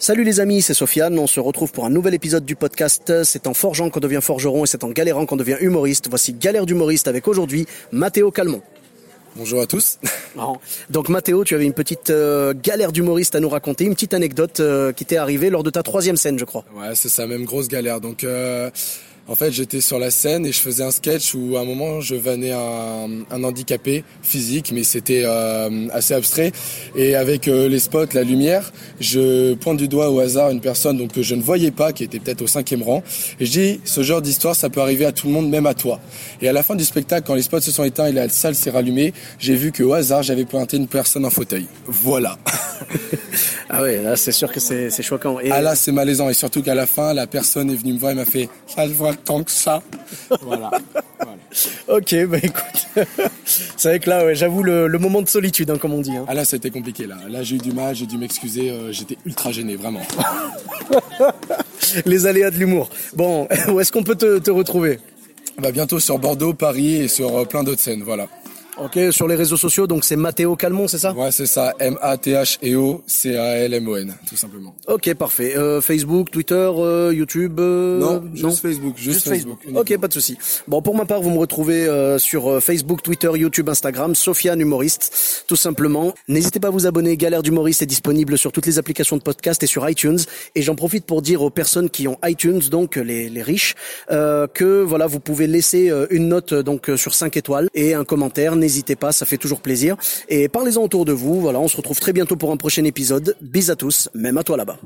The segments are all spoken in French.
Salut les amis, c'est Sofiane. On se retrouve pour un nouvel épisode du podcast. C'est en forgeant qu'on devient forgeron et c'est en galérant qu'on devient humoriste. Voici Galère d'humoriste avec aujourd'hui Mathéo Calmon. Bonjour à tous. Donc Mathéo, tu avais une petite euh, galère d'humoriste à nous raconter, une petite anecdote euh, qui t'est arrivée lors de ta troisième scène, je crois. Ouais, c'est ça, même grosse galère. Donc euh, en fait, j'étais sur la scène et je faisais un sketch où à un moment je vannais un, un handicapé physique, mais c'était euh, assez abstrait. Et avec euh, les spots, la lumière, je pointe du doigt au hasard une personne donc que je ne voyais pas, qui était peut-être au cinquième rang. Et je dis, ce genre d'histoire, ça peut arriver à tout le monde, même à toi. Et à la fin du spectacle, quand les spots se sont éteints et la salle s'est rallumée, j'ai vu qu'au hasard, j'avais pointé une personne en fauteuil. Voilà. ah ouais, là c'est sûr que c'est c'est choquant. Et Ah là, c'est malaisant. Et surtout qu'à la fin, la personne est venue me voir et m'a fait Ça se voit tant que ça. Voilà. Voilà. ok, bah écoute, c'est vrai que là, ouais, j'avoue le, le moment de solitude, hein, comme on dit. hein. Ah là, c'était compliqué. Là, là j'ai eu du mal, j'ai dû m'excuser. euh, J'étais ultra gêné, vraiment. Les aléas de l'humour. Bon, où est-ce qu'on peut te, te retrouver? Bah, bientôt sur Bordeaux, Paris et sur euh, plein d'autres scènes. Voilà. Ok, sur les réseaux sociaux, donc c'est Mathéo Calmon, c'est ça? Ouais, c'est ça. M-A-T-H-E-O, C-A-L-M-O-N, tout simplement. Ok, parfait. Euh, Facebook, Twitter, euh, YouTube euh, Non, juste Facebook, juste Facebook, uniquement. Ok, pas de souci. Bon, pour ma part, vous me retrouvez euh, sur euh, Facebook, Twitter, YouTube, Instagram, Sofiane Humoriste, tout simplement. N'hésitez pas à vous abonner. Galère d'humoriste est disponible sur toutes les applications de podcast et sur iTunes. Et j'en profite pour dire aux personnes qui ont iTunes, donc les, les riches, euh, que voilà, vous pouvez laisser une note donc sur 5 étoiles et un commentaire. N'hésitez pas, ça fait toujours plaisir. Et parlez-en autour de vous. Voilà, on se retrouve très bientôt pour un prochain épisode. Bis à tous, même à toi là-bas.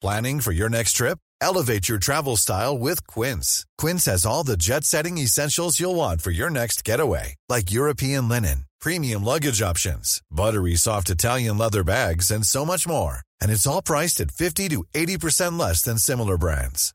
Planning for your next trip? Elevate your travel style with Quince. Quince has all the jet setting essentials you'll want for your next getaway, like European linen, premium luggage options, buttery soft Italian leather bags, and so much more. And it's all priced at 50 to 80% less than similar brands.